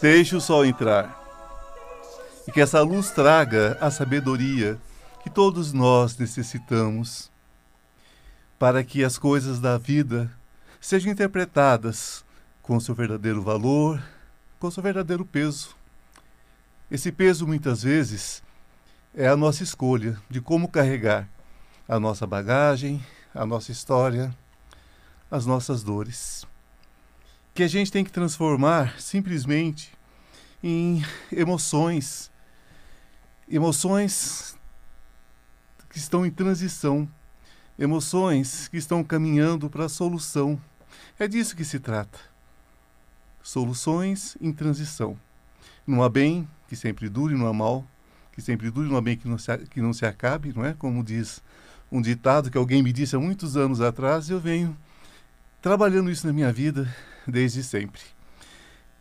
Deixe o sol entrar. E que essa luz traga a sabedoria que todos nós necessitamos para que as coisas da vida sejam interpretadas com seu verdadeiro valor, com seu verdadeiro peso. Esse peso, muitas vezes, é a nossa escolha de como carregar a nossa bagagem, a nossa história, as nossas dores. Que a gente tem que transformar simplesmente em emoções, emoções que estão em transição, emoções que estão caminhando para a solução. É disso que se trata. Soluções em transição. Não há bem que sempre dure, não há mal que sempre dure, não há bem que não se, que não se acabe, não é? Como diz um ditado que alguém me disse há muitos anos atrás, eu venho trabalhando isso na minha vida desde sempre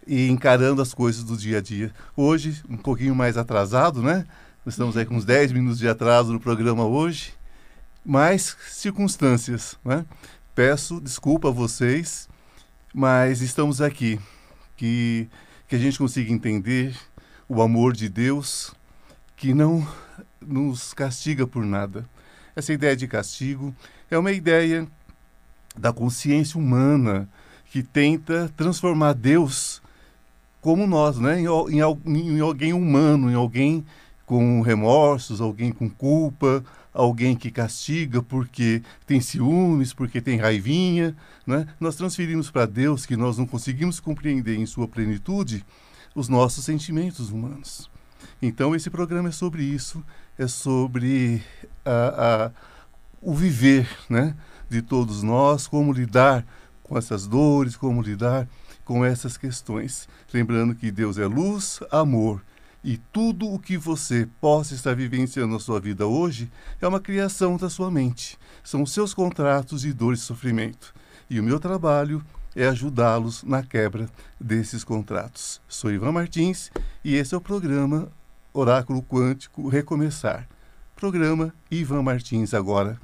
e encarando as coisas do dia a dia. Hoje, um pouquinho mais atrasado, né? Estamos aí com uns 10 minutos de atraso no programa hoje, mas circunstâncias, né? Peço desculpa a vocês, mas estamos aqui. Que, que a gente consiga entender o amor de Deus que não nos castiga por nada. Essa ideia de castigo é uma ideia da consciência humana que tenta transformar Deus como nós, né? em, em, em alguém humano, em alguém com remorsos, alguém com culpa, alguém que castiga porque tem ciúmes, porque tem raivinha, né? Nós transferimos para Deus que nós não conseguimos compreender em sua plenitude os nossos sentimentos humanos. Então esse programa é sobre isso, é sobre a, a, o viver, né? de todos nós, como lidar com essas dores, como lidar com essas questões. Lembrando que Deus é luz, amor. E tudo o que você possa estar vivenciando na sua vida hoje é uma criação da sua mente. São os seus contratos de dor e sofrimento. E o meu trabalho é ajudá-los na quebra desses contratos. Sou Ivan Martins e esse é o programa Oráculo Quântico Recomeçar. Programa Ivan Martins agora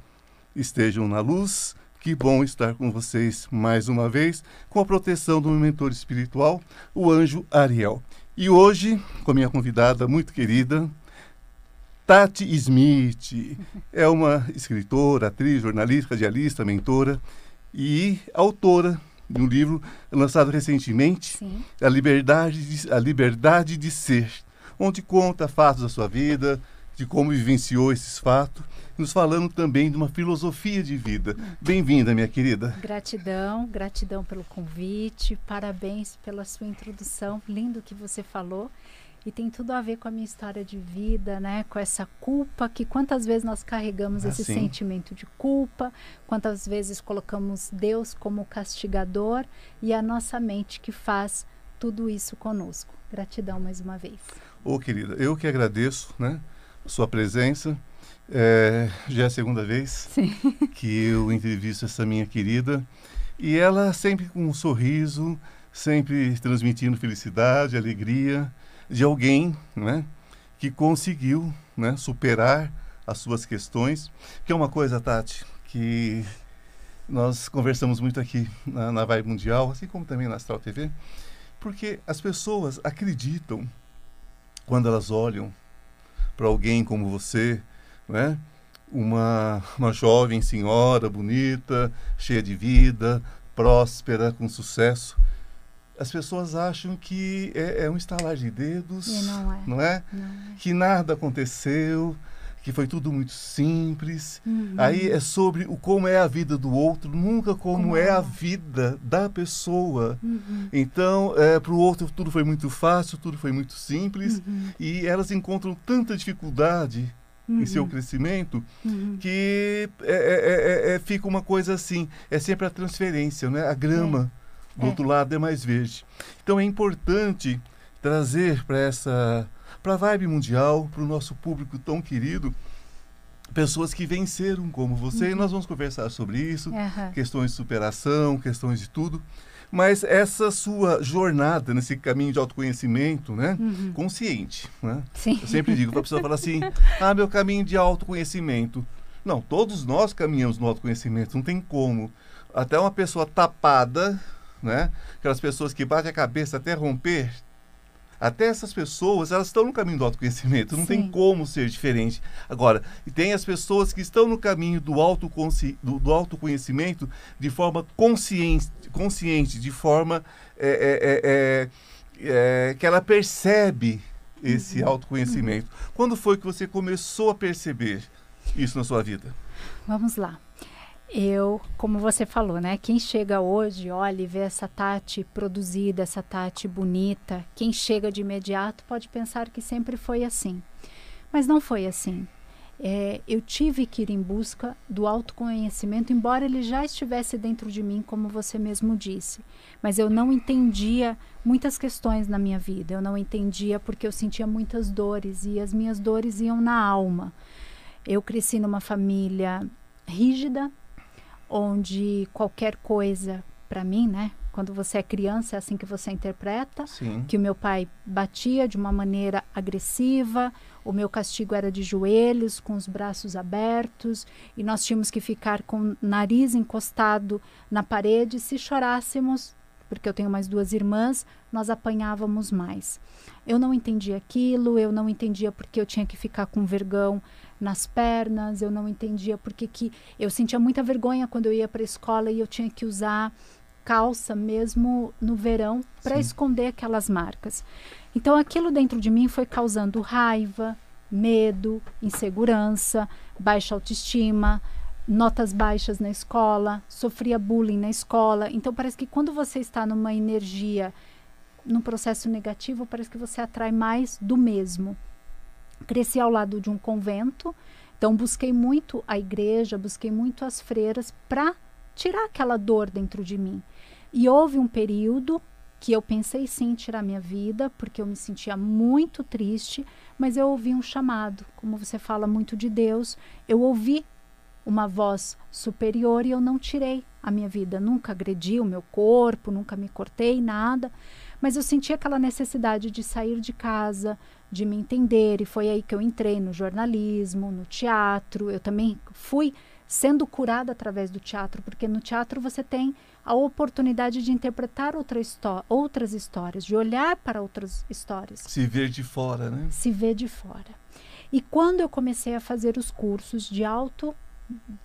estejam na luz. Que bom estar com vocês mais uma vez, com a proteção do meu mentor espiritual, o anjo Ariel. E hoje, com a minha convidada muito querida, Tati Smith. É uma escritora, atriz, jornalista, radialista, mentora e autora de um livro lançado recentemente, Sim. a liberdade, de, a liberdade de Ser, onde conta fatos da sua vida, de como vivenciou esses fatos nos falando também de uma filosofia de vida. Bem-vinda, minha querida. Gratidão, gratidão pelo convite, parabéns pela sua introdução, lindo que você falou. E tem tudo a ver com a minha história de vida, né? Com essa culpa que quantas vezes nós carregamos ah, esse sim. sentimento de culpa, quantas vezes colocamos Deus como castigador e a nossa mente que faz tudo isso conosco. Gratidão mais uma vez. Ô, oh, querida, eu que agradeço, né? Sua presença é, já é a segunda vez Sim. que eu entrevisto essa minha querida. E ela sempre com um sorriso, sempre transmitindo felicidade, alegria de alguém né, que conseguiu né, superar as suas questões. Que é uma coisa, Tati, que nós conversamos muito aqui na, na Vibe Mundial, assim como também na Astral TV, porque as pessoas acreditam quando elas olham para alguém como você, né? Uma, uma jovem senhora bonita, cheia de vida, próspera, com sucesso. As pessoas acham que é, é um estalar de dedos, não é. Não é? Não é? Que nada aconteceu, que foi tudo muito simples. Uhum. Aí é sobre o como é a vida do outro, nunca como, como é a vida da pessoa. Uhum. Então, é, para o outro tudo foi muito fácil, tudo foi muito simples, uhum. e elas encontram tanta dificuldade Uhum. em seu crescimento, uhum. que é é, é, é, é, fica uma coisa assim, é sempre a transferência, né? A grama é. do outro lado é mais verde. Então é importante trazer para essa, para a vibe mundial, para o nosso público tão querido, pessoas que venceram como você, uhum. e nós vamos conversar sobre isso, questões de superação, questões de tudo. Mas essa sua jornada nesse caminho de autoconhecimento, né? Uhum. Consciente, né? Sim. Eu sempre digo para a pessoa falar assim, ah, meu caminho de autoconhecimento. Não, todos nós caminhamos no autoconhecimento, não tem como. Até uma pessoa tapada, né? Aquelas pessoas que batem a cabeça até romper, Até essas pessoas, elas estão no caminho do autoconhecimento, não Sim. tem como ser diferente. Agora, tem as pessoas que estão no caminho do, autoconsci, do, do autoconhecimento de forma consciente, consciente de forma é, é, é, é, é, que ela percebe esse Uhum. autoconhecimento. Quando foi que você começou a perceber isso na sua vida? Vamos lá. Eu, como você falou, né? Quem chega hoje, olha e vê essa Tati produzida, essa Tati bonita, quem chega de imediato pode pensar que sempre foi assim. Mas não foi assim. É, eu tive que ir em busca do autoconhecimento, embora ele já estivesse dentro de mim, como você mesmo disse. Mas eu não entendia muitas questões na minha vida. Eu não entendia porque eu sentia muitas dores e as minhas dores iam na alma. Eu cresci numa família rígida, onde qualquer coisa para mim, né? Quando você é criança é assim que você interpreta. Sim. Que o meu pai batia de uma maneira agressiva, o meu castigo era de joelhos, com os braços abertos, e nós tínhamos que ficar com o nariz encostado na parede. Se chorássemos, porque eu tenho mais duas irmãs, nós apanhávamos mais. Eu não entendia aquilo, eu não entendia porque eu tinha que ficar com vergão nas pernas, eu não entendia porque que eu sentia muita vergonha quando eu ia para a escola e eu tinha que usar calça mesmo no verão para esconder aquelas marcas. Então aquilo dentro de mim foi causando raiva, medo, insegurança, baixa autoestima, notas baixas na escola, sofria bullying na escola. Então parece que quando você está numa energia, num processo negativo, parece que você atrai mais do mesmo. Cresci ao lado de um convento, então busquei muito a igreja, busquei muito as freiras para tirar aquela dor dentro de mim. E houve um período que eu pensei sim em tirar minha vida, porque eu me sentia muito triste, mas eu ouvi um chamado, como você fala muito de Deus, eu ouvi uma voz superior e eu não tirei a minha vida, nunca agredi o meu corpo, nunca me cortei, nada, mas eu senti aquela necessidade de sair de casa, de me entender, e foi aí que eu entrei no jornalismo, no teatro, eu também fui sendo curada através do teatro, porque no teatro você tem a oportunidade de interpretar outra histó outras histórias, de olhar para outras histórias, Se ver de fora, né? se ver de fora. E quando eu comecei a fazer os cursos de auto,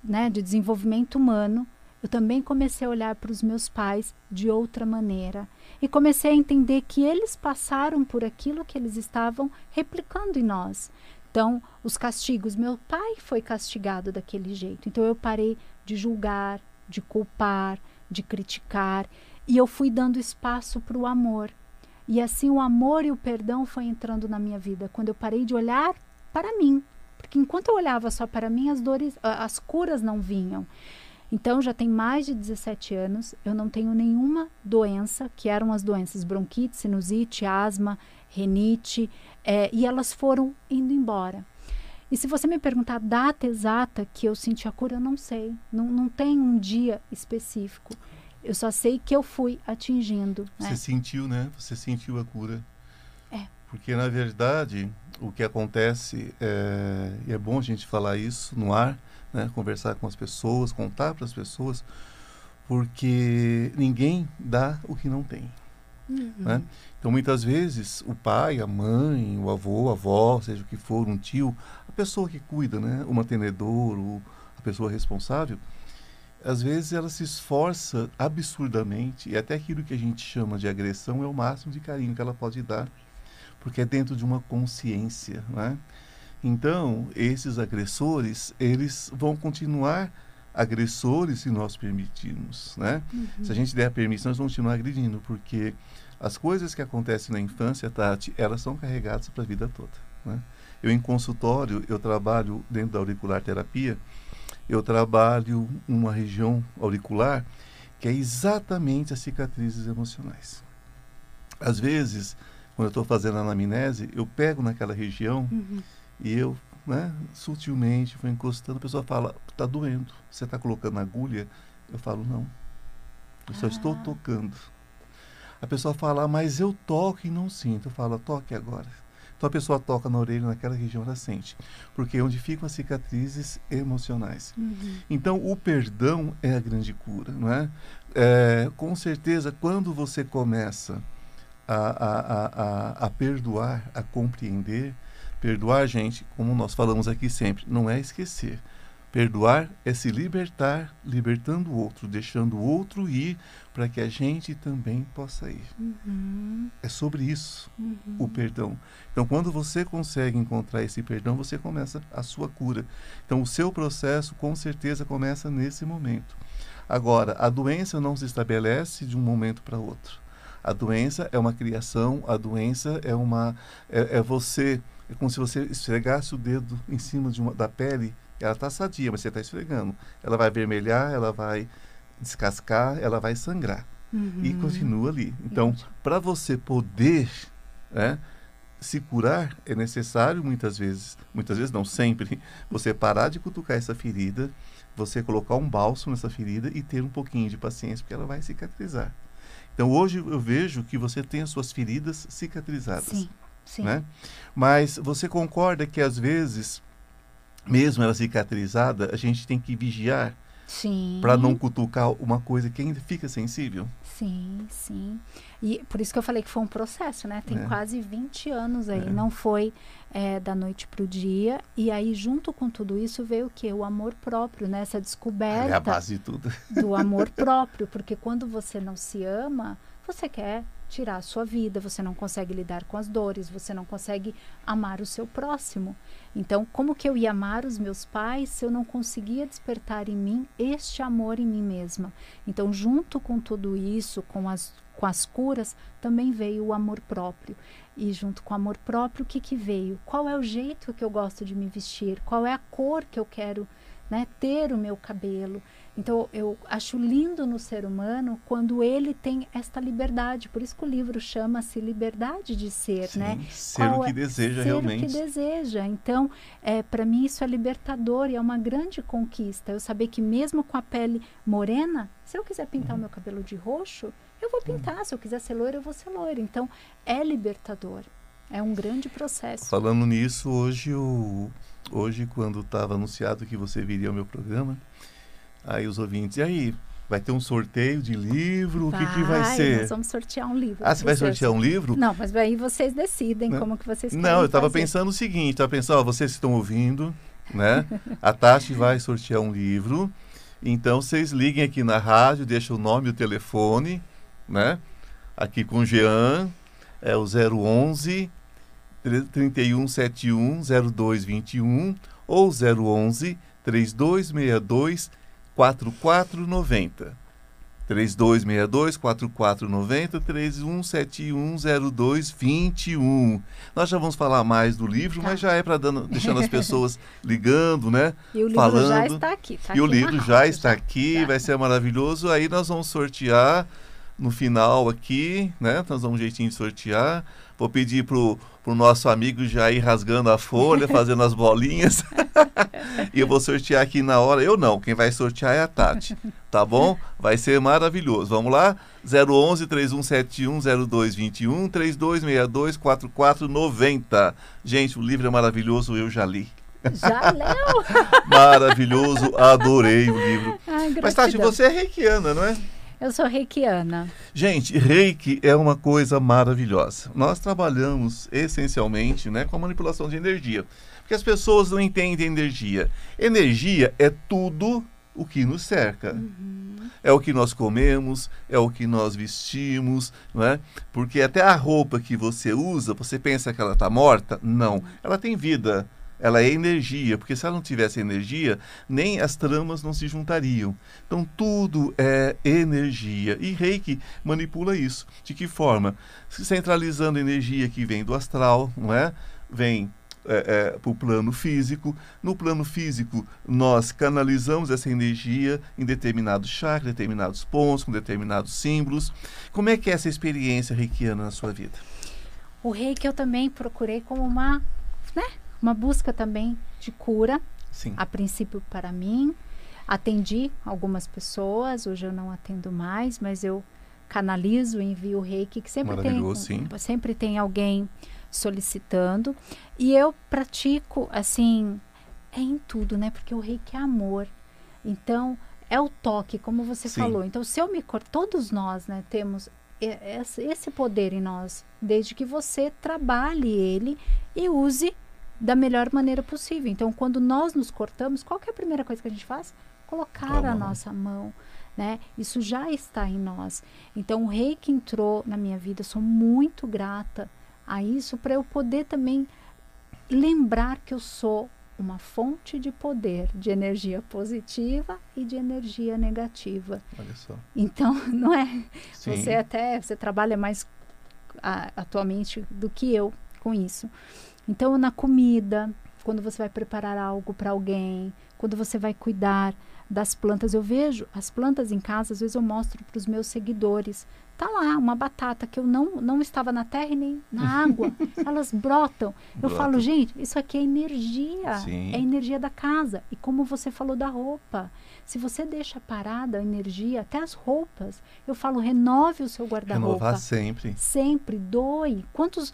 né, de desenvolvimento humano, eu também comecei a olhar para os meus pais de outra maneira e comecei a entender que eles passaram por aquilo que eles estavam replicando em nós. Então, os castigos, meu pai foi castigado daquele jeito. Então eu parei de julgar, de culpar, de criticar e eu fui dando espaço para o amor. E assim o amor e o perdão foi entrando na minha vida quando eu parei de olhar para mim, porque enquanto eu olhava só para mim, as dores, as curas não vinham. Então já tem mais de 17 anos, eu não tenho nenhuma doença, que eram as doenças bronquite, sinusite, asma, renite, eh, e elas foram indo embora. E se você me perguntar a data exata que eu senti a cura, eu não sei. Não, não tem um dia específico. Eu só sei que eu fui atingindo. Você né? sentiu, né? Você sentiu a cura. É. Porque, na verdade, o que acontece, é, e é bom a gente falar isso no ar, né? conversar com as pessoas, contar para as pessoas, porque ninguém dá o que não tem. né? Então, muitas vezes, o pai, a mãe, o avô, a avó, seja o que for, um tio, a pessoa que cuida, né? o mantenedor, o, a pessoa responsável, às vezes ela se esforça absurdamente, e até aquilo que a gente chama de agressão é o máximo de carinho que ela pode dar, porque é dentro de uma consciência. Né? Então, esses agressores, eles vão continuar agressores se nós permitirmos. Né? Se a gente der a permissão, eles vão continuar agredindo, porque as coisas que acontecem na infância, Tati, elas são carregadas para a vida toda. Né? Eu, em consultório, eu trabalho dentro da auricular terapia, eu trabalho uma região auricular que é exatamente as cicatrizes emocionais. Às vezes, quando eu estou fazendo a anamnese, eu pego naquela região Uhum. E eu, né, sutilmente, vou encostando, a pessoa fala, está doendo, você está colocando agulha? Eu falo, não, eu só estou Ah. tocando. A pessoa fala, "Ah, mas eu toco e não sinto. Eu falo, toque agora. Então a pessoa toca na orelha, naquela região ela sente. Porque é onde ficam as cicatrizes emocionais. Uhum. Então, o perdão é a grande cura, não é? É, com certeza, quando você começa a, a, a, a, perdoar, a compreender. Perdoar, gente, como nós falamos aqui sempre, não é esquecer. Perdoar é se libertar, libertando o outro, deixando o outro ir para que a gente também possa ir. Uhum. É sobre isso uhum. o perdão. Então, quando você consegue encontrar esse perdão, você começa a sua cura. Então, o seu processo com certeza começa nesse momento. Agora, a doença não se estabelece de um momento para outro. A doença é uma criação, a doença é uma é, é você é como se você esfregasse o dedo em cima de uma, da pele ela está sadia, mas você está esfregando. Ela vai vermelhar, ela vai descascar, ela vai sangrar. Uhum. E continua ali. Então, para você poder né, se curar, é necessário muitas vezes, muitas vezes não, sempre, você parar de cutucar essa ferida, você colocar um bálsamo nessa ferida e ter um pouquinho de paciência, porque ela vai cicatrizar. Então, hoje eu vejo que você tem as suas feridas cicatrizadas. Sim, sim. Né? Mas você concorda que às vezes mesmo ela cicatrizada, a gente tem que vigiar para não cutucar uma coisa que ainda fica sensível. Sim, sim. E por isso que eu falei que foi um processo, né? Tem é. quase 20 anos aí. É. Não foi é, da noite para o dia. E aí, junto com tudo isso, veio o quê? O amor próprio, né? Essa descoberta. É a base de tudo. Do amor próprio. Porque quando você não se ama, você quer tirar a sua vida, você não consegue lidar com as dores, você não consegue amar o seu próximo. Então, como que eu ia amar os meus pais se eu não conseguia despertar em mim este amor em mim mesma? Então, junto com tudo isso, com as, com as curas, também veio o amor próprio. E junto com o amor próprio, o que, que veio? Qual é o jeito que eu gosto de me vestir? Qual é a cor que eu quero né, ter o meu cabelo? Então, eu acho lindo no ser humano quando ele tem esta liberdade. Por isso que o livro chama-se Liberdade de Ser, Sim, né? Ser Qual o que é? deseja ser realmente. Ser o que deseja. Então, é, para mim isso é libertador e é uma grande conquista. Eu saber que mesmo com a pele morena, se eu quiser pintar uhum. o meu cabelo de roxo, eu vou pintar. Uhum. Se eu quiser ser loira, eu vou ser loira. Então, é libertador. É um grande processo. Falando nisso, hoje, o, hoje quando estava anunciado que você viria ao meu programa, Aí os ouvintes, e aí, vai ter um sorteio de livro? Vai, o que, que vai ser? Nós vamos sortear um livro. Ah, você vai sortear um livro? Não, mas aí vocês decidem Não. como que vocês querem Não, eu estava pensando o seguinte, estava pensando, ó, vocês estão ouvindo, né? A Tati vai sortear um livro. Então, vocês liguem aqui na rádio, deixam o nome e o telefone, né? Aqui com o Jean, é o 011 3171 0221 ou 011 3262 4490. 3262 4490 31710221. Nós já vamos falar mais do livro, tá. mas já é para deixando as pessoas ligando, né? E o livro Falando. já está aqui. Tá e aqui o livro já está aqui, tá. vai ser maravilhoso. Aí nós vamos sortear no final aqui, né? Nós vamos um jeitinho de sortear. Vou pedir pro, pro nosso amigo já ir rasgando a folha, fazendo as bolinhas. e eu vou sortear aqui na hora. Eu não, quem vai sortear é a Tati. Tá bom? Vai ser maravilhoso. Vamos lá? 011 3171 0221 3262 4490. Gente, o livro é maravilhoso, eu já li. Já leu? Maravilhoso, adorei o livro. Ai, Mas Tati, você é reikiana, não é? Eu sou reikiana. Gente, reiki é uma coisa maravilhosa. Nós trabalhamos essencialmente né, com a manipulação de energia. Porque as pessoas não entendem energia. Energia é tudo o que nos cerca. Uhum. É o que nós comemos, é o que nós vestimos, não é? Porque até a roupa que você usa, você pensa que ela está morta? Não, ela tem vida ela é energia, porque se ela não tivesse energia, nem as tramas não se juntariam. Então tudo é energia. E Reiki manipula isso. De que forma? Centralizando energia que vem do astral, não é? Vem é, é, para o plano físico. No plano físico, nós canalizamos essa energia em determinados chakras, determinados pontos, com determinados símbolos. Como é que é essa experiência reikiana na sua vida? O reiki eu também procurei como uma, né, uma busca também de cura. Sim. A princípio para mim, atendi algumas pessoas, hoje eu não atendo mais, mas eu canalizo, envio o reiki, que sempre tem, sim. sempre tem alguém solicitando. E eu pratico, assim, é em tudo, né? Porque o reiki é amor. Então, é o toque, como você sim. falou. Então, se eu me todos nós, né, temos esse poder em nós, desde que você trabalhe ele e use da melhor maneira possível. Então, quando nós nos cortamos, qual é a primeira coisa que a gente faz? Colocar a nossa mão. Né? Isso já está em nós. Então, o rei que entrou na minha vida, sou muito grata a isso para eu poder também lembrar que eu sou uma fonte de poder, de energia positiva e de energia negativa. Olha só. Então, não é? Sim. Você até você trabalha mais a, atualmente do que eu com isso. Então, na comida, quando você vai preparar algo para alguém, quando você vai cuidar das plantas, eu vejo as plantas em casa, às vezes eu mostro para os meus seguidores. Tá lá uma batata que eu não não estava na terra e nem na água, elas brotam. Eu falo, gente, isso aqui é energia, Sim. é energia da casa. E como você falou da roupa, se você deixa parada a energia, até as roupas, eu falo, renove o seu guarda-roupa. Renovar sempre. Sempre, doe. Quantos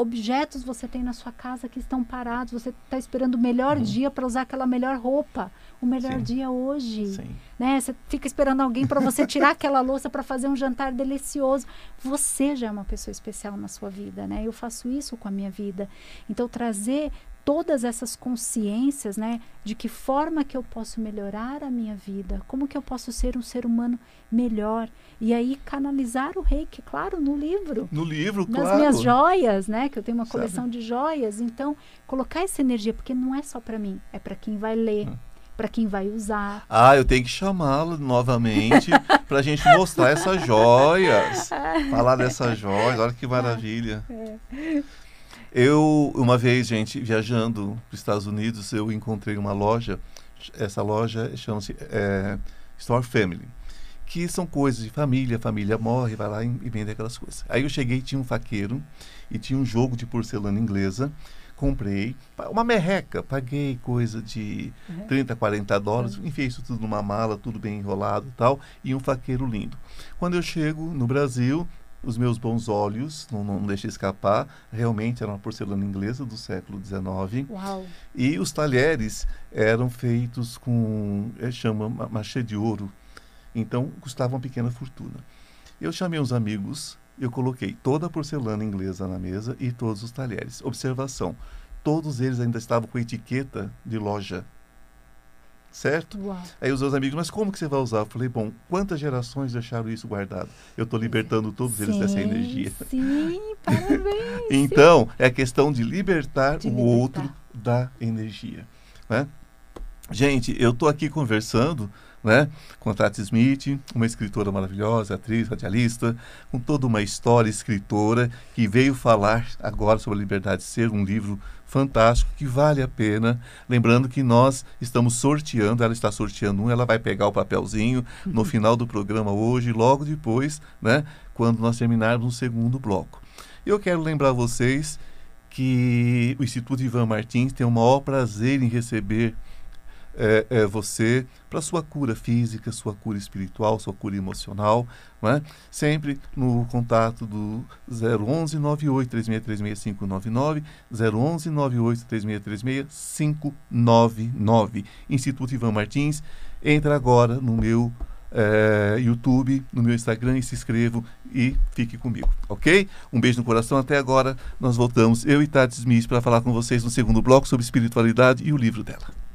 objetos você tem na sua casa que estão parados, você está esperando o melhor uhum. dia para usar aquela melhor roupa, o melhor Sim. dia hoje, Sim. né? Você fica esperando alguém para você tirar aquela louça para fazer um jantar delicioso. Você já é uma pessoa especial na sua vida, né? Eu faço isso com a minha vida. Então trazer todas essas consciências, né, de que forma que eu posso melhorar a minha vida, como que eu posso ser um ser humano melhor e aí canalizar o reiki, claro, no livro. No livro, nas claro. minhas joias, né, que eu tenho uma coleção Sabe? de joias, então colocar essa energia porque não é só para mim, é para quem vai ler. Hum. Para quem vai usar. Ah, eu tenho que chamá-lo novamente para a gente mostrar essas joias. Falar dessas joias, olha que maravilha. É. Eu, uma vez, gente, viajando para os Estados Unidos, eu encontrei uma loja. Essa loja chama-se é, Store Family. Que são coisas de família, a família morre, vai lá e, e vende aquelas coisas. Aí eu cheguei, tinha um faqueiro e tinha um jogo de porcelana inglesa comprei uma merreca, paguei coisa de uhum. 30, 40 dólares, uhum. enfiei isso tudo numa mala, tudo bem enrolado e tal, e um faqueiro lindo. Quando eu chego no Brasil, os meus bons olhos, não, não deixei escapar, realmente era uma porcelana inglesa do século XIX. Uau. E os talheres eram feitos com, é, chama machê de ouro, então custava uma pequena fortuna. Eu chamei uns amigos, eu coloquei toda a porcelana inglesa na mesa e todos os talheres. Observação, todos eles ainda estavam com etiqueta de loja certo? Uau. Aí os meus amigos, mas como que você vai usar? Eu falei, bom, quantas gerações deixaram isso guardado? Eu estou libertando todos sim, eles dessa energia. Sim, parabéns. então, é a questão de libertar de o libertar. outro da energia. Né? Gente, eu estou aqui conversando né? Com a Tati Smith, uma escritora maravilhosa, atriz, radialista, com toda uma história escritora que veio falar agora sobre a liberdade de ser, um livro fantástico que vale a pena. Lembrando que nós estamos sorteando, ela está sorteando um, ela vai pegar o papelzinho no final do programa hoje, logo depois, né? Quando nós terminarmos o segundo bloco. Eu quero lembrar vocês que o Instituto Ivan Martins tem o maior prazer em receber é, é você para sua cura física, sua cura espiritual, sua cura emocional, é? sempre no contato do 011 98 3636 599, 011 98 3636 599. Instituto Ivan Martins, entra agora no meu é, YouTube, no meu Instagram e se inscrevam e fique comigo, ok? Um beijo no coração, até agora nós voltamos, eu e Tati Smith, para falar com vocês no segundo bloco sobre espiritualidade e o livro dela.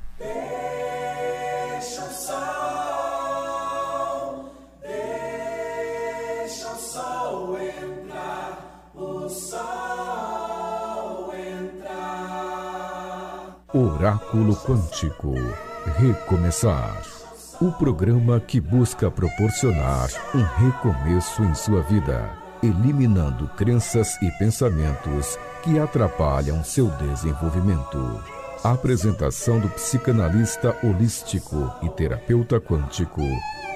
Oráculo Quântico Recomeçar. O programa que busca proporcionar um recomeço em sua vida, eliminando crenças e pensamentos que atrapalham seu desenvolvimento. Apresentação do psicanalista holístico e terapeuta quântico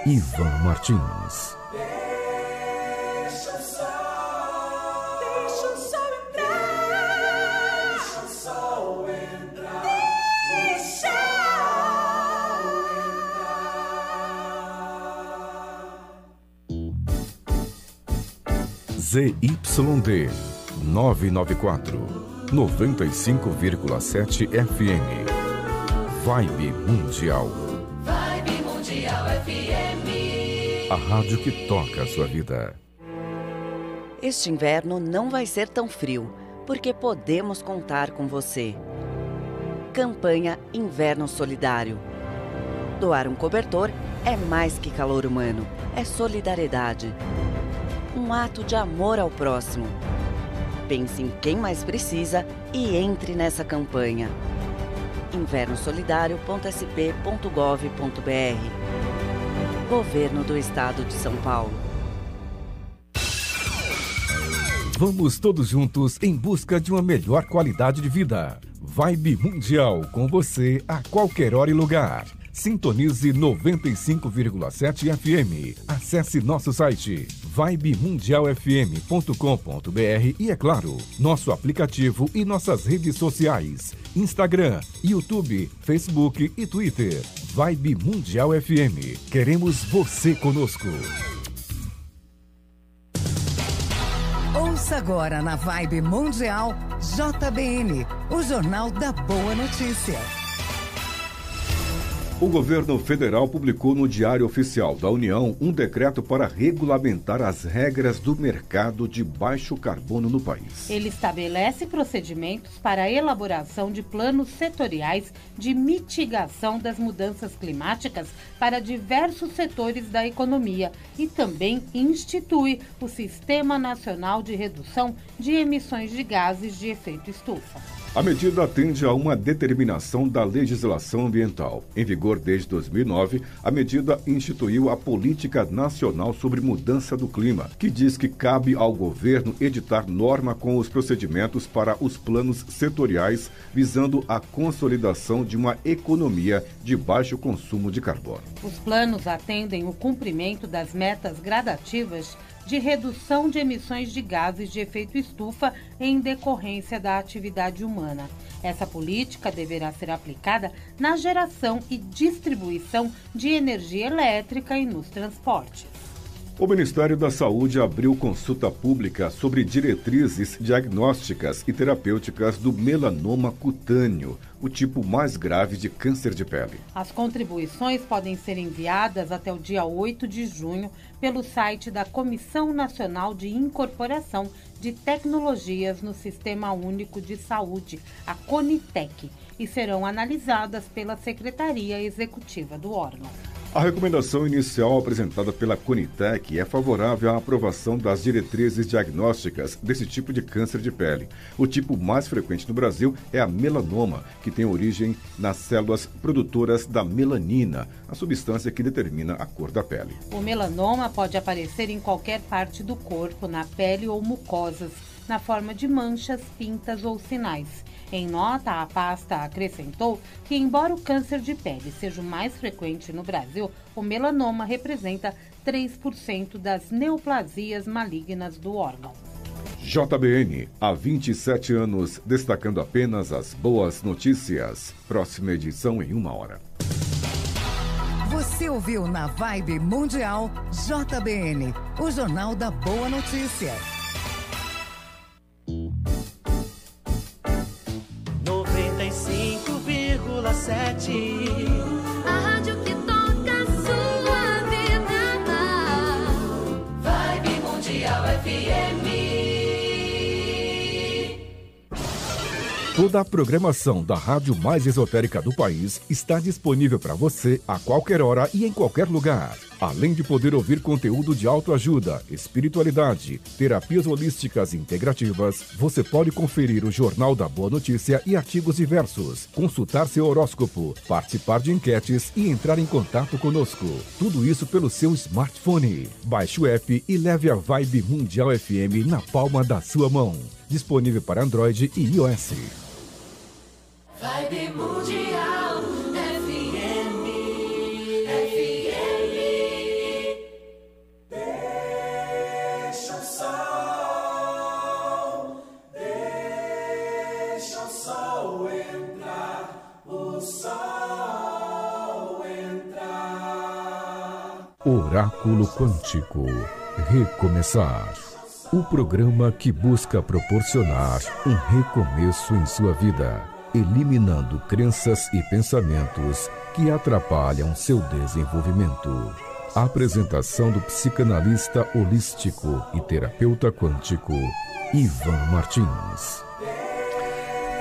Ivan Martins. ZYD 994 95,7 FM. Vibe Mundial. Vibe Mundial FM. A rádio que toca a sua vida. Este inverno não vai ser tão frio, porque podemos contar com você. Campanha Inverno Solidário. Doar um cobertor é mais que calor humano, é solidariedade. Um ato de amor ao próximo. Pense em quem mais precisa e entre nessa campanha. invernosolidario.sp.gov.br Governo do Estado de São Paulo. Vamos todos juntos em busca de uma melhor qualidade de vida. Vibe Mundial com você a qualquer hora e lugar. Sintonize 95,7 FM. Acesse nosso site vibemundialfm.com.br e é claro, nosso aplicativo e nossas redes sociais: Instagram, YouTube, Facebook e Twitter. Vibe Mundial FM. Queremos você conosco. Ouça agora na Vibe Mundial JBN, o Jornal da Boa Notícia. O governo federal publicou no Diário Oficial da União um decreto para regulamentar as regras do mercado de baixo carbono no país. Ele estabelece procedimentos para a elaboração de planos setoriais de mitigação das mudanças climáticas para diversos setores da economia e também institui o Sistema Nacional de Redução de Emissões de Gases de Efeito Estufa. A medida atende a uma determinação da legislação ambiental. Em vigor desde 2009, a medida instituiu a Política Nacional sobre Mudança do Clima, que diz que cabe ao governo editar norma com os procedimentos para os planos setoriais visando a consolidação de uma economia de baixo consumo de carbono. Os planos atendem o cumprimento das metas gradativas de redução de emissões de gases de efeito estufa em decorrência da atividade humana. Essa política deverá ser aplicada na geração e distribuição de energia elétrica e nos transportes. O Ministério da Saúde abriu consulta pública sobre diretrizes diagnósticas e terapêuticas do melanoma cutâneo, o tipo mais grave de câncer de pele. As contribuições podem ser enviadas até o dia 8 de junho pelo site da Comissão Nacional de Incorporação de Tecnologias no Sistema Único de Saúde, a CONITEC, e serão analisadas pela Secretaria Executiva do órgão. A recomendação inicial apresentada pela Conitec é favorável à aprovação das diretrizes diagnósticas desse tipo de câncer de pele. O tipo mais frequente no Brasil é a melanoma, que tem origem nas células produtoras da melanina, a substância que determina a cor da pele. O melanoma pode aparecer em qualquer parte do corpo, na pele ou mucosas, na forma de manchas, pintas ou sinais. Em nota, a pasta acrescentou que, embora o câncer de pele seja o mais frequente no Brasil, o melanoma representa 3% das neoplasias malignas do órgão. JBN, há 27 anos, destacando apenas as boas notícias. Próxima edição em uma hora. Você ouviu na Vibe Mundial JBN, o Jornal da Boa Notícia. Toda a programação da rádio mais esotérica do país está disponível para você a qualquer hora e em qualquer lugar. Além de poder ouvir conteúdo de autoajuda, espiritualidade, terapias holísticas integrativas, você pode conferir o Jornal da Boa Notícia e artigos diversos, consultar seu horóscopo, participar de enquetes e entrar em contato conosco. Tudo isso pelo seu smartphone. Baixe o app e leve a Vibe Mundial FM na palma da sua mão. Disponível para Android e iOS. Vibe Mundial FM FM Deixa o sol Deixa o sol entrar O sol entrar Oráculo Quântico. Recomeçar. O programa que busca proporcionar um recomeço em sua vida, eliminando crenças e pensamentos que atrapalham seu desenvolvimento. Apresentação do psicanalista holístico e terapeuta quântico, Ivan Martins.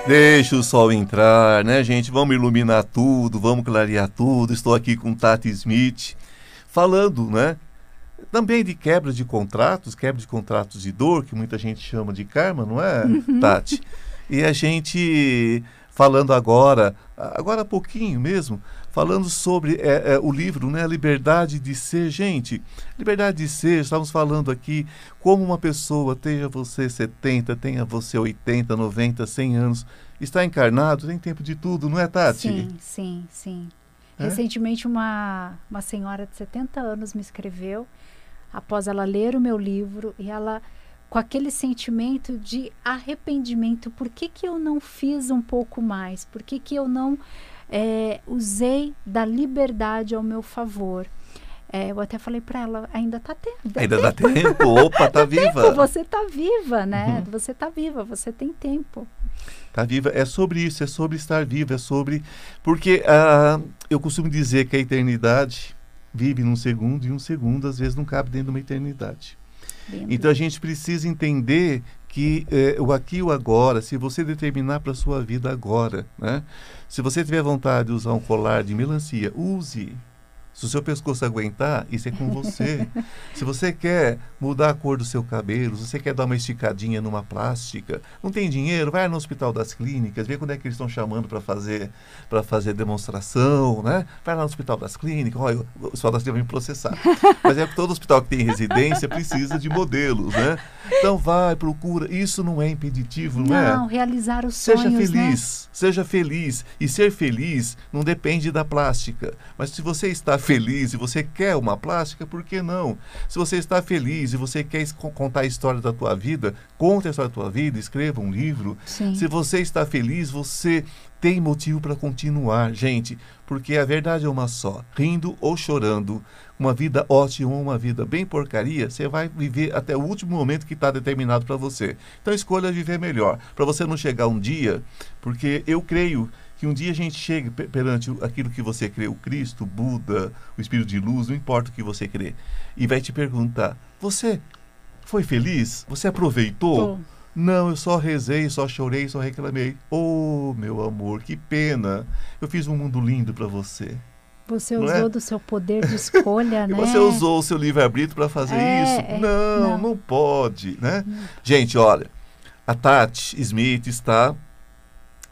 Deixa o sol entrar, né, gente? Vamos iluminar tudo, vamos clarear tudo. Estou aqui com Tati Smith, falando, né? Também de quebra de contratos, quebra de contratos de dor, que muita gente chama de karma, não é, Tati? E a gente falando agora, agora há pouquinho mesmo, falando sobre é, é, o livro, né, liberdade de ser. Gente, liberdade de ser, estamos falando aqui como uma pessoa, tenha você 70, tenha você 80, 90, 100 anos, está encarnado, tem tempo de tudo, não é, Tati? Sim, sim, sim. É? Recentemente, uma, uma senhora de 70 anos me escreveu, após ela ler o meu livro, e ela, com aquele sentimento de arrependimento, por que, que eu não fiz um pouco mais? Por que, que eu não é, usei da liberdade ao meu favor? É, eu até falei para ela, ainda tá tempo. Ainda dá tempo, opa, tá viva. Tempo, você tá viva, né? Uhum. Você tá viva, você tem tempo. Tá viva, é sobre isso, é sobre estar viva, é sobre. Porque ah, eu costumo dizer que a eternidade vive num segundo e um segundo às vezes não cabe dentro de uma eternidade. Então a gente precisa entender que eh, o aqui e o agora, se você determinar para a sua vida agora, né? Se você tiver vontade de usar um colar de melancia, use. Se o seu pescoço aguentar, isso é com você. se você quer mudar a cor do seu cabelo, se você quer dar uma esticadinha numa plástica, não tem dinheiro, vai no Hospital das Clínicas, vê quando é que eles estão chamando para fazer para fazer demonstração, né? Vai lá no Hospital das Clínicas, olha, o Hospital das Clínicas vai me processar. Mas é que todo hospital que tem residência precisa de modelos, né? Então vai, procura. Isso não é impeditivo, não, é? Não, realizar os sonhos, Seja né? feliz, seja feliz. E ser feliz não depende da plástica. Mas se você está feliz e você quer uma plástica, por que não? Se você está feliz e você quer contar a história da tua vida, conte a história da tua vida, escreva um livro. Sim. Se você está feliz, você tem motivo para continuar, gente, porque a verdade é uma só. Rindo ou chorando, uma vida ótima ou uma vida bem porcaria, você vai viver até o último momento que está determinado para você. Então escolha viver melhor, para você não chegar um dia, porque eu creio que um dia a gente chegue pe- perante aquilo que você crê, o Cristo, o Buda, o Espírito de Luz, não importa o que você crê, e vai te perguntar: você foi feliz? Você aproveitou? Não, eu só rezei, só chorei, só reclamei. Oh, meu amor, que pena. Eu fiz um mundo lindo para você. Você Não usou é? do seu poder de escolha, E né? você usou o seu livre-arbítrio para fazer É, isso? é, não, não, não. pode, né? Gente, olha, a Tati Smith está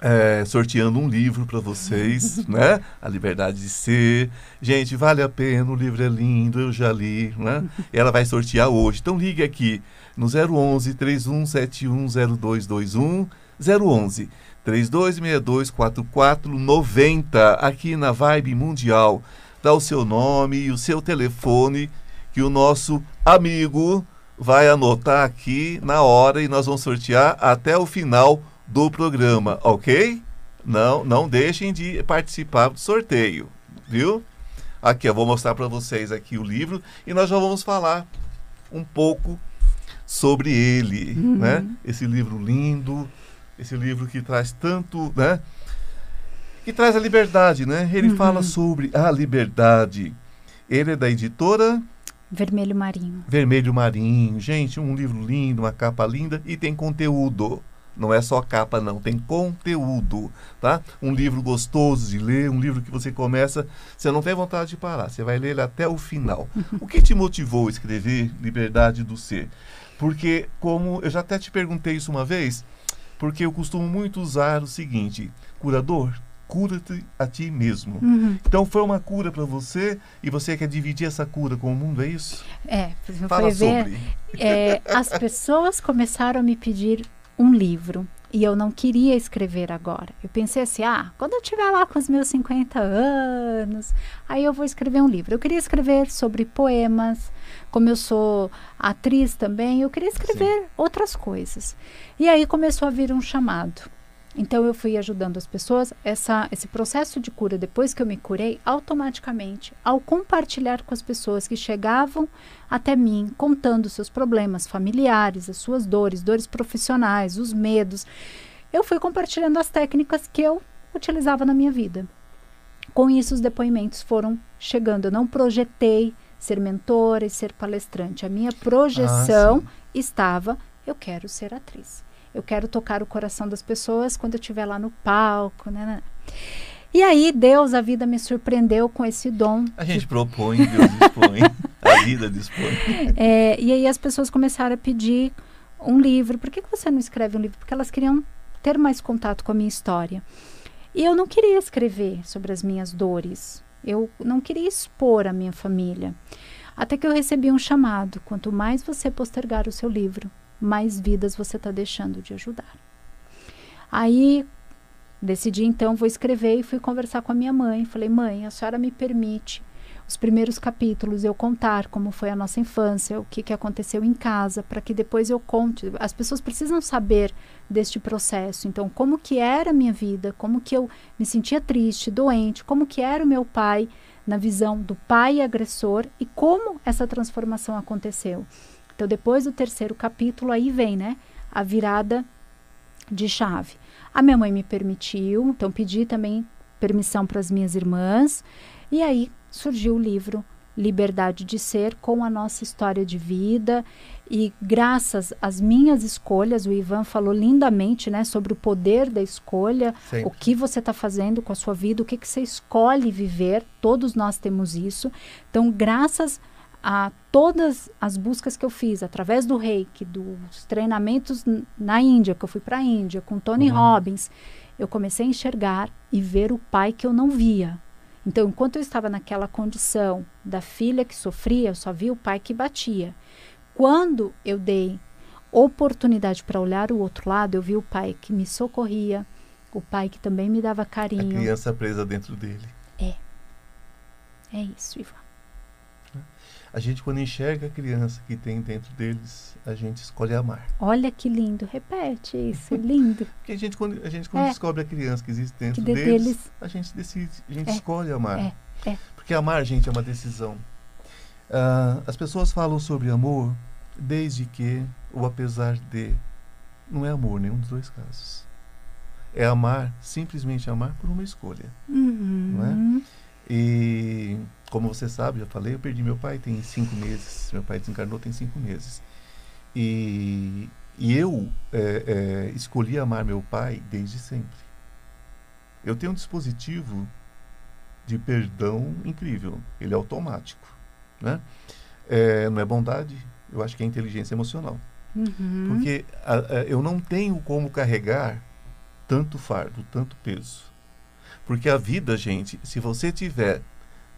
é, sorteando um livro para vocês, né? A Liberdade de Ser. Gente, vale a pena, o livro é lindo, eu já li, né? E ela vai sortear hoje. Então ligue aqui no 011 31710221 011 3262 4490 aqui na Vibe Mundial. Dá o seu nome e o seu telefone que o nosso amigo vai anotar aqui na hora e nós vamos sortear até o final do programa, ok? Não, não deixem de participar do sorteio, viu? Aqui, eu vou mostrar para vocês aqui o livro e nós já vamos falar um pouco sobre ele, né? Esse livro lindo, esse livro que traz tanto, né? Que traz a liberdade, né? Ele fala sobre a liberdade. Ele é da editora Vermelho marinho. Vermelho Marinho. Gente, um livro lindo, uma capa linda e tem conteúdo. Não é só capa, não, tem conteúdo, tá? Um livro gostoso de ler, um livro que você começa, você não tem vontade de parar, você vai ler ele até o final. O que te motivou a escrever Liberdade do Ser? Porque, como eu já até te perguntei isso uma vez, porque eu costumo muito usar o seguinte: curador, cura-te a ti mesmo. Uhum. Então foi uma cura para você e você quer dividir essa cura com o mundo, é isso? É, Fala ver, sobre. é, as pessoas começaram a me pedir um livro e eu não queria escrever agora. Eu pensei assim, ah, quando eu estiver lá com os meus 50 anos, aí eu vou escrever um livro. Eu queria escrever sobre poemas, como eu sou atriz também, eu queria escrever outras coisas. E aí começou a vir um chamado. Então eu fui ajudando as pessoas. Essa, esse processo de cura, depois que eu me curei, automaticamente, ao compartilhar com as pessoas que chegavam até mim, contando seus problemas familiares, as suas dores, dores profissionais, os medos, eu fui compartilhando as técnicas que eu utilizava na minha vida. Com isso, os depoimentos foram chegando. Eu não projetei ser mentora e ser palestrante. A minha projeção Ah, estava, eu quero ser atriz. Eu quero tocar o coração das pessoas quando eu estiver lá no palco, né, né. E aí Deus, a vida me surpreendeu com esse dom. A gente propõe, Deus dispõe, a vida dispõe. É, e aí as pessoas começaram a pedir um livro. Por que, que você não escreve um livro? Porque elas queriam ter mais contato com a minha história. E eu não queria escrever sobre as minhas dores. Eu não queria expor a minha família. Até que eu recebi um chamado. Quanto mais você postergar o seu livro, mais vidas você está deixando de ajudar. Aí decidi então, vou escrever e fui conversar com a minha mãe. Falei, mãe, a senhora me permite os primeiros capítulos eu contar como foi a nossa infância, o que, que aconteceu em casa, para que depois eu conte. As pessoas precisam saber deste processo. Então, como que era a minha vida, como que eu me sentia triste, doente, como que era o meu pai na visão do pai agressor e como essa transformação aconteceu. Então, depois do terceiro capítulo, aí vem, né, a virada de chave. A minha mãe me permitiu, então pedi também permissão para as minhas irmãs, e aí surgiu o livro Liberdade de Ser, com a nossa história de vida. E graças às minhas escolhas, o Ivan falou lindamente né, sobre o poder da escolha, Sempre. o que você está fazendo com a sua vida, o que, que você escolhe viver, todos nós temos isso. Então, graças a todas as buscas que eu fiz através do reiki, dos treinamentos na Índia, que eu fui para a Índia com Tony Uhum. Robbins, eu comecei a enxergar e ver o pai que eu não via. Então, enquanto eu estava naquela condição da filha que sofria, eu só via o pai que batia. Quando eu dei oportunidade para olhar o outro lado, eu vi o pai que me socorria, o pai que também me dava A carinho. criança presa dentro dele. É isso, Ivan. A gente, quando enxerga a criança que tem dentro deles, a gente escolhe amar. Olha que lindo. Repete isso, lindo. Porque a gente, quando, a gente, quando É. descobre a criança que existe dentro Que de- deles, deles- a gente decide, a gente É. escolhe amar. É, é. Porque amar, gente, é uma decisão. Ah, as pessoas falam sobre amor desde que, ou apesar de, não é amor nenhum dos dois casos. É amar, simplesmente amar por uma escolha. Uhum. E como você sabe, já falei, eu perdi meu pai tem cinco meses. Meu pai desencarnou tem cinco meses. E, e eu é, é, escolhi amar meu pai desde sempre. Eu tenho um dispositivo de perdão incrível. Ele é automático. Né? É, não é bondade, eu acho que é inteligência emocional. Uhum. Porque a- a- eu não tenho como carregar tanto fardo, tanto peso. Porque a vida, gente, se você tiver.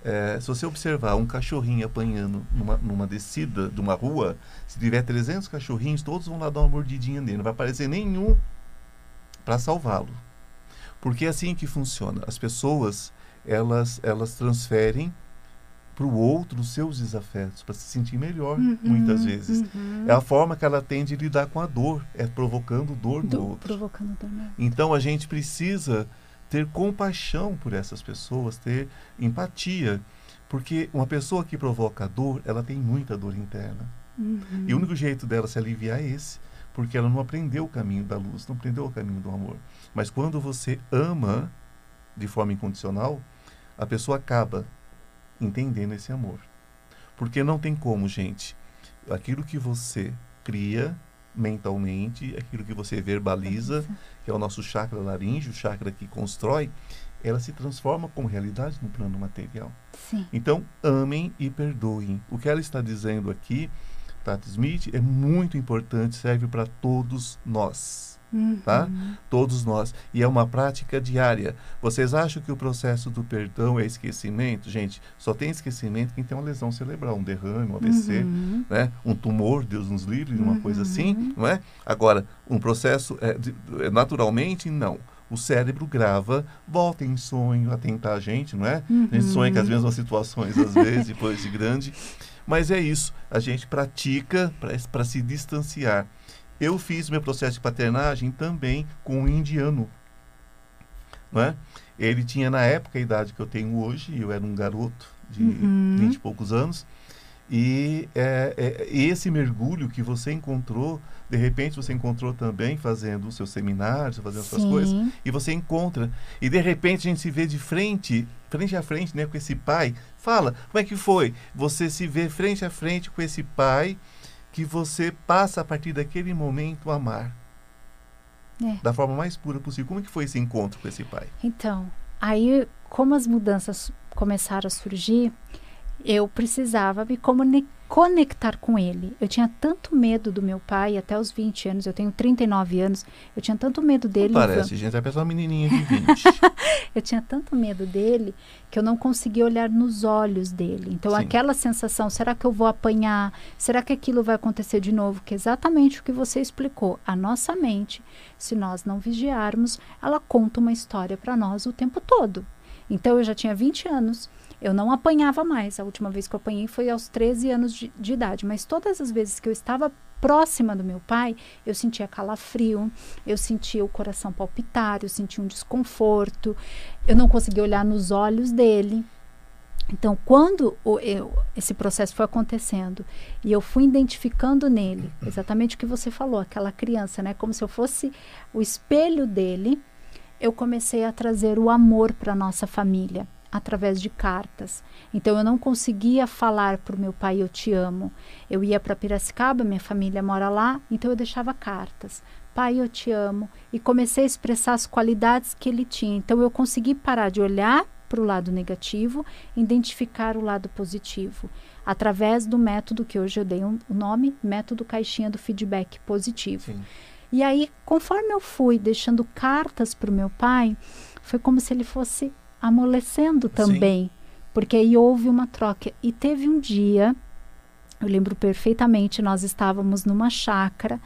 eh, se você observar um cachorrinho apanhando numa, numa descida de uma rua, se tiver 300 cachorrinhos, todos vão lá dar uma mordidinha nele. Não vai aparecer nenhum para salvá-lo. Porque é assim que funciona. As pessoas, elas, elas transferem para o outro os seus desafetos, para se sentir melhor, muitas vezes. Uhum. É a forma que ela tem de lidar com a dor, é provocando dor no Do- outro. provocando dor. né? Então a gente precisa ter compaixão por essas pessoas, ter empatia, porque uma pessoa que provoca dor, ela tem muita dor interna. Uhum. E o único jeito dela se aliviar é esse, porque ela não aprendeu o caminho da luz, não aprendeu o caminho do amor. Mas quando você ama de forma incondicional, a pessoa acaba entendendo esse amor. Porque não tem como, gente. Aquilo que você cria mentalmente, aquilo que você verbaliza, que é o nosso chakra laríngeo, o chakra que constrói, ela se transforma como realidade no plano material. Sim. Então, amem e perdoem. O que ela está dizendo aqui, Tati Smith, é muito importante, serve para todos nós. Uhum. Tá? Todos nós. E é uma prática diária. Vocês acham que o processo do perdão é esquecimento? Gente, só tem esquecimento quem tem uma lesão cerebral, um derrame, um AVC, Uhum. né? um tumor, Deus nos livre, uma coisa assim, não é? Agora, um processo, é, de- é, naturalmente, não. O cérebro grava, volta em sonho a tentar a gente, não é? A gente sonha com as mesmas situações, às vezes, depois de grande. Mas é isso, a gente pratica para se distanciar. Eu fiz meu processo de paternagem também com um indiano, não é? Ele tinha, na época, a idade que eu tenho hoje, eu era um garoto de Uhum. vinte e poucos anos, E é, é, esse mergulho que você encontrou, de repente você encontrou também fazendo os seus seminários, fazendo suas Sim. coisas, e você encontra. E de repente a gente se vê de frente, frente a frente, né, com esse pai. Fala, como é que foi? Você se vê frente a frente com esse pai que você passa a partir daquele momento a amar. É. Da forma mais pura possível. Como é que foi esse encontro com esse pai? Então, aí, como as mudanças começaram a surgir, eu precisava me comuni- conectar com ele. Eu tinha tanto medo do meu pai, até os 20 anos, eu tenho 39 anos, eu tinha tanto medo dele. Não parece, gente. É uma menininha de 20. Eu tinha tanto medo dele que eu não conseguia olhar nos olhos dele. Então, Sim. aquela sensação, será que eu vou apanhar? Será que aquilo vai acontecer de novo? Que é exatamente o que você explicou. A nossa mente, se nós não vigiarmos, ela conta uma história para nós o tempo todo. Então, eu já tinha 20 anos, eu não apanhava mais. A última vez que eu apanhei foi aos 13 anos de, de idade. Mas todas as vezes que eu estava próxima do meu pai, eu sentia calafrio, eu sentia o coração palpitar, eu sentia um desconforto, eu não conseguia olhar nos olhos dele. Então, quando o- eu- esse processo foi acontecendo e eu fui identificando nele exatamente o que você falou, aquela criança, né, como se eu fosse o espelho dele, eu comecei a trazer o amor para nossa família através de cartas. Então eu não conseguia falar para o meu pai eu te amo. Eu ia para Piracicaba, minha família mora lá, então eu deixava cartas. Pai, eu te amo. E comecei a expressar as qualidades que ele tinha. Então eu consegui parar de olhar para o lado negativo, identificar o lado positivo, através do método que hoje eu dei um- o nome, método caixinha do feedback positivo. Sim. E aí, conforme eu fui deixando cartas para o meu pai, foi como se ele fosse amolecendo também. Porque aí houve uma troca. E teve um dia, eu lembro perfeitamente, nós estávamos numa chácara.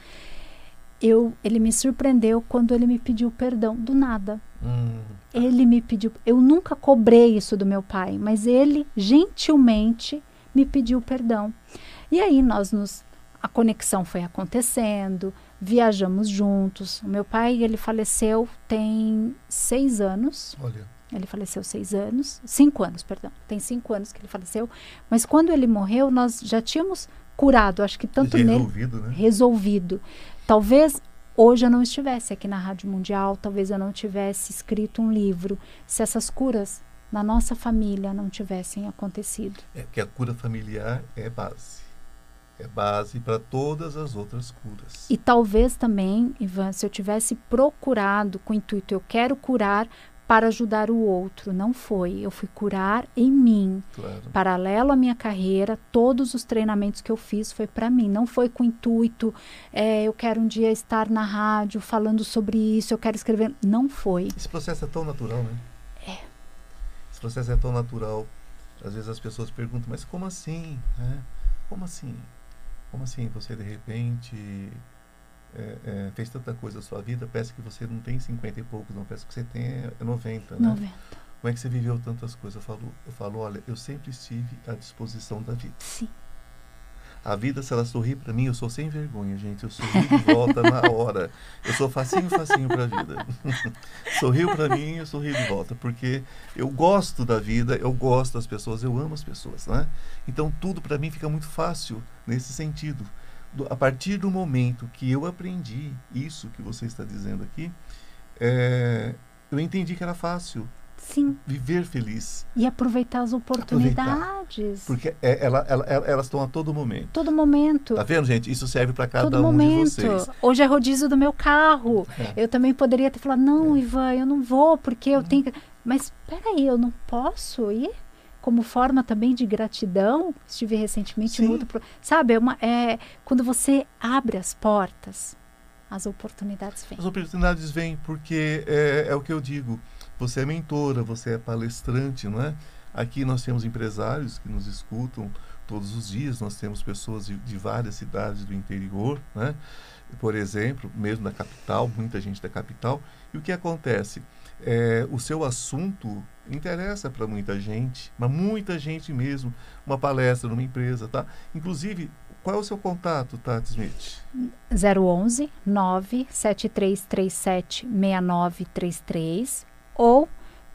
Eu, ele me surpreendeu quando ele me pediu perdão, do nada. Hum, Ele me pediu. Eu nunca cobrei isso do meu pai, mas ele gentilmente me pediu perdão. E aí nós nos. A conexão foi acontecendo, viajamos juntos. O meu pai, ele faleceu tem seis anos. olha. Ele faleceu seis anos, cinco anos, perdão. Tem cinco anos que ele faleceu. Mas quando ele morreu, nós já tínhamos curado, acho que tanto nele resolvido, né? resolvido. Talvez hoje eu não estivesse aqui na Rádio Mundial, talvez eu não tivesse escrito um livro, se essas curas na nossa família não tivessem acontecido. É que a cura familiar é base. É base para todas as outras curas. E talvez também, Ivan, se eu tivesse procurado com o intuito, eu quero curar para ajudar o outro, não foi. Eu fui curar em mim. Claro. Paralelo à minha carreira, todos os treinamentos que eu fiz foi para mim, não foi com intuito, é, eu quero um dia estar na rádio falando sobre isso, eu quero escrever. Não foi. Esse processo é tão natural, né? É. Esse processo é tão natural. Às vezes as pessoas perguntam, mas como assim? né? Como assim? Como assim você de repente é, é, fez tanta coisa na sua vida? Parece que você não tem 50 e poucos, não. Parece que você tem é, 90, né? 90. Como é que você viveu tantas coisas? Eu falo, eu falo, olha, eu sempre estive à disposição da vida. Sim. A vida, se ela sorrir para mim, eu sou sem vergonha, gente. Eu sorri de volta na hora. Eu sou facinho, facinho para a vida. Sorriu para mim, eu sorri de volta. Porque eu gosto da vida, eu gosto das pessoas, eu amo as pessoas, né? Então, tudo para mim fica muito fácil nesse sentido. A partir do momento que eu aprendi isso que você está dizendo aqui, é, eu entendi que era fácil Sim. viver feliz. E aproveitar as oportunidades. Porque é- ela- ela- ela- elas estão a todo momento. Todo momento. Tá vendo, gente? Isso serve para cada todo um momento. de vocês. Hoje é rodízio do meu carro. É. Eu também poderia ter falado, não, Ivan, eu não vou, porque eu tenho que. Mas peraí, eu não posso ir? Como forma também de gratidão, estive recentemente Sim. em outro. pro- Sabe, é, uma, é quando você abre as portas, as oportunidades vêm. As oportunidades vêm porque é, é o que eu digo. Você é mentora, você é palestrante, não é? Aqui nós temos empresários que nos escutam todos os dias. Nós temos pessoas de, de várias cidades do interior, né? Por exemplo, mesmo da capital, muita gente da capital. E o que acontece? É, o seu assunto interessa para muita gente, mas muita gente mesmo. Uma palestra numa empresa, tá? Inclusive, qual é o seu contato, Tati Smith? 011 97337 6933 ou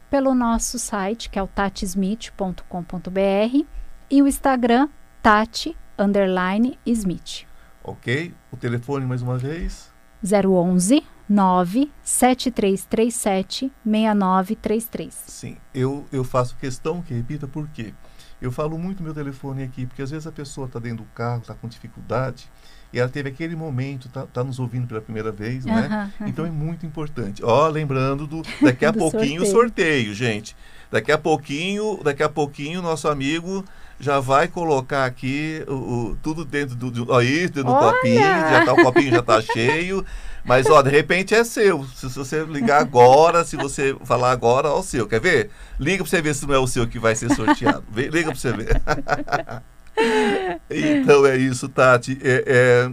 pelo nosso site, que é o tatismith.com.br e o Instagram, Tati underline Smith. Ok? O telefone mais uma vez. 011 97337 6933. Sim, eu, eu faço questão que repita por quê? Eu falo muito meu telefone aqui, porque às vezes a pessoa está dentro do carro, está com dificuldade, e ela teve aquele momento, está tá nos ouvindo pela primeira vez, né? Então é muito importante. Ó, lembrando do daqui a Do pouquinho o sorteio. sorteio, gente. Daqui a pouquinho, daqui a pouquinho nosso amigo já vai colocar aqui o, o- tudo dentro do, do aí, dentro do copinho, já tá, o copinho já tá cheio. Mas ó, de repente é seu. Se, se você ligar agora, se você falar agora, ó o seu. Quer ver? Liga pra você ver se não é o seu que vai ser sorteado. Liga pra você ver. então é isso, Tati. É, é,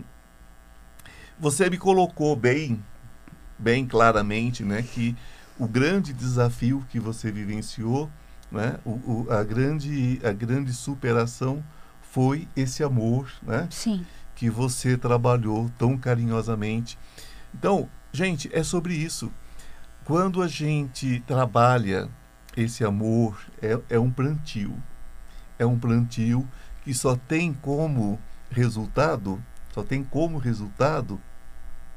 você me colocou bem, bem claramente, né, que o grande desafio que você vivenciou, né, o, o- a grande a grande superação foi esse amor, né, Sim. que você trabalhou tão carinhosamente. Então, gente, é sobre isso. Quando a gente trabalha esse amor, é, é um plantio. É um plantio que só tem como resultado, só tem como resultado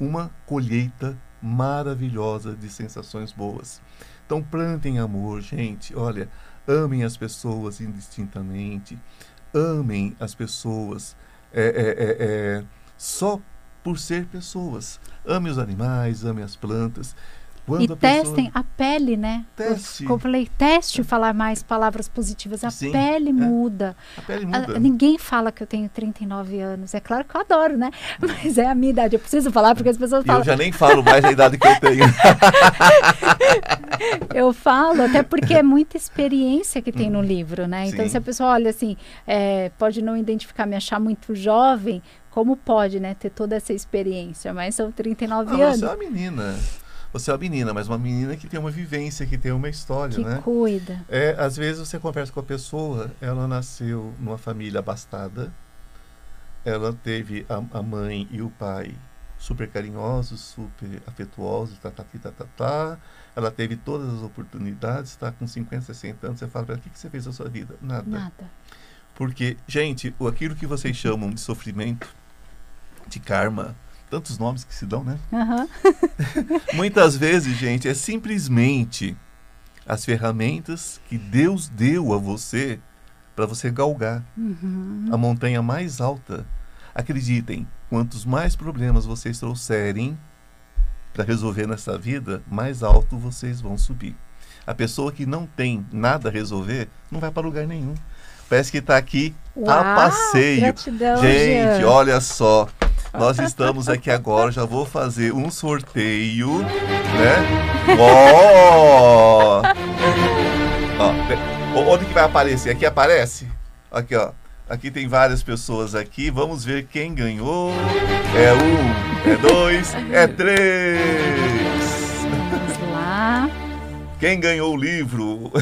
uma colheita maravilhosa de sensações boas. Então plantem amor, gente. Olha, amem as pessoas indistintamente, amem as pessoas é, é, é, é, só por ser pessoas. Ame os animais, ame as plantas. Quando E a pessoa- testem a pele, né? Teste. Eu, eu falei, teste falar mais palavras positivas. A Sim, pele é. muda. A pele A- muda. ninguém fala que eu tenho 39 anos. É claro que eu adoro, né? Mas é a minha idade. Eu preciso falar porque as pessoas E eu falam. já nem falo mais a idade que eu tenho. Eu falo, até porque é muita experiência que tem no livro, né? Então, Sim. se a pessoa olha assim, é, pode não identificar, me achar muito jovem, como pode, né? Ter toda essa experiência. Mas são 39 Ah, anos. você é uma menina. Você é uma menina, mas uma menina que tem uma vivência, que tem uma história, Que né? cuida. É, às vezes você conversa com a pessoa, ela nasceu numa família abastada, ela teve a, a mãe e o pai super carinhosos, super afetuosos, tá, tá, tá, tá, tá. Ela teve todas as oportunidades, está com 50, 60 anos, você fala para ela, o que, que você fez da sua vida? Nada. Nada. Porque, gente, o- aquilo que vocês chamam de sofrimento, de karma, tantos nomes que se dão, né? Aham. Muitas vezes, gente, é simplesmente as ferramentas que Deus deu a você para você galgar Uhum. a montanha mais alta. Acreditem, quantos mais problemas vocês trouxerem para resolver nessa vida, mais alto vocês vão subir. A pessoa que não tem nada a resolver não vai para lugar nenhum. Parece que está aqui a Uau, passeio. gratidão, Gente, Jean. olha só. Nós estamos aqui agora, já vou fazer um sorteio, né? Ó! Ó, pe- onde que vai aparecer? Aqui aparece? Aqui, ó. Aqui tem várias pessoas aqui. Vamos ver quem ganhou. É um, é dois, é três. Vamos lá. Quem ganhou o livro?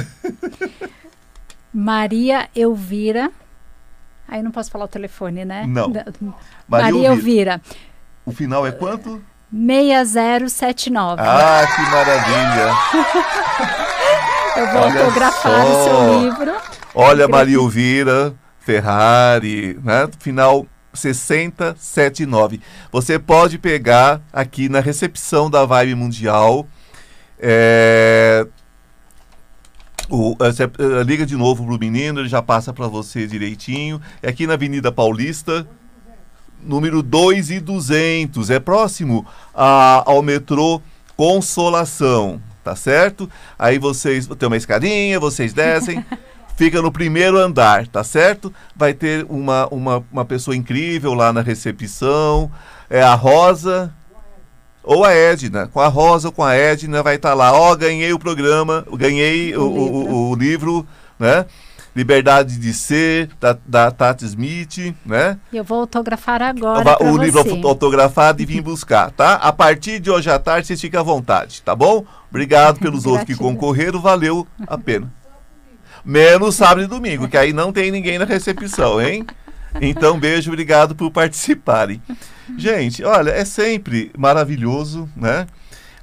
Maria Elvira. Aí não posso falar o telefone, né? Não. Da- Maria Maria Elvira. Elvira. O final é quanto? 6079. Ah, que maravilha! Eu vou olha autografar o só. seu livro. Olha, Maria Elvira, Ferrari, né? Final 6079. Você pode pegar aqui na recepção da Vibe Mundial. é, o, é, você, é, liga de novo pro menino, ele já passa para você direitinho. É aqui na Avenida Paulista, número 2 e 200. É próximo a- ao metrô Consolação, tá certo? Aí vocês tem uma escadinha, vocês descem. Fica no primeiro andar, tá certo? Vai ter uma, uma, uma pessoa incrível lá na recepção. É a Rosa ou a Edna. Com a Rosa ou com a Edna vai estar lá. Ó, ganhei o programa, ganhei o, o, o- o livro, né? Liberdade de Ser, da, da Tati Smith, né? Eu vou autografar agora. O livro autografado e vir buscar, tá? A partir de hoje à tarde, vocês ficam à vontade, tá bom? Obrigado pelos outros que concorreram, valeu a pena. Menos sábado e domingo, que aí não tem ninguém na recepção, hein? Então, beijo, obrigado por participarem. Gente, olha, é sempre maravilhoso, né?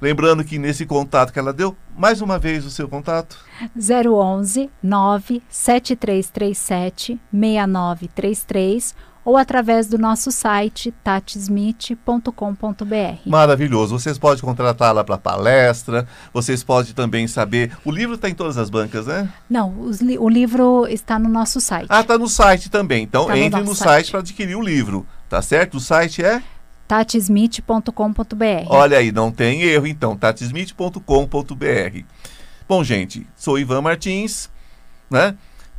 Lembrando que nesse contato que ela deu, mais uma vez o seu contato. 011 97337 6933 ou através do nosso site tatismith.com.br. Maravilhoso. Vocês podem contratá-la para palestra, vocês podem também saber. O livro está em todas as bancas, né? Não, os o livro está no nosso site. Ah, tá no site também. Então Tá no entre nosso no site. site para adquirir o livro, tá certo? O site é? tatismith.com.br. Olha aí, não tem erro então, tatismith.com.br. Bom, gente, sou Ivan Martins, né?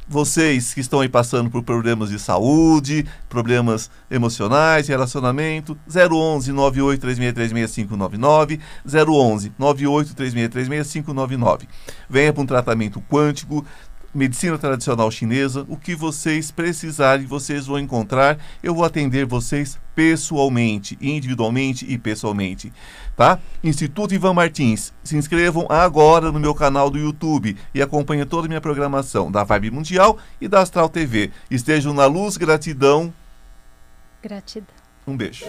Vocês que estão aí passando por problemas de saúde, problemas emocionais, relacionamento, 011 983636599, 011 983636599. Venha para um tratamento quântico, medicina tradicional chinesa, o que vocês precisarem, vocês vão encontrar. Eu vou atender vocês pessoalmente, individualmente e pessoalmente, tá? Instituto Ivan Martins. Se inscrevam agora no meu canal do YouTube e acompanhem toda a minha programação da Vibe Mundial e da Astral TV. Estejam na luz, gratidão. Gratidão. Um beijo.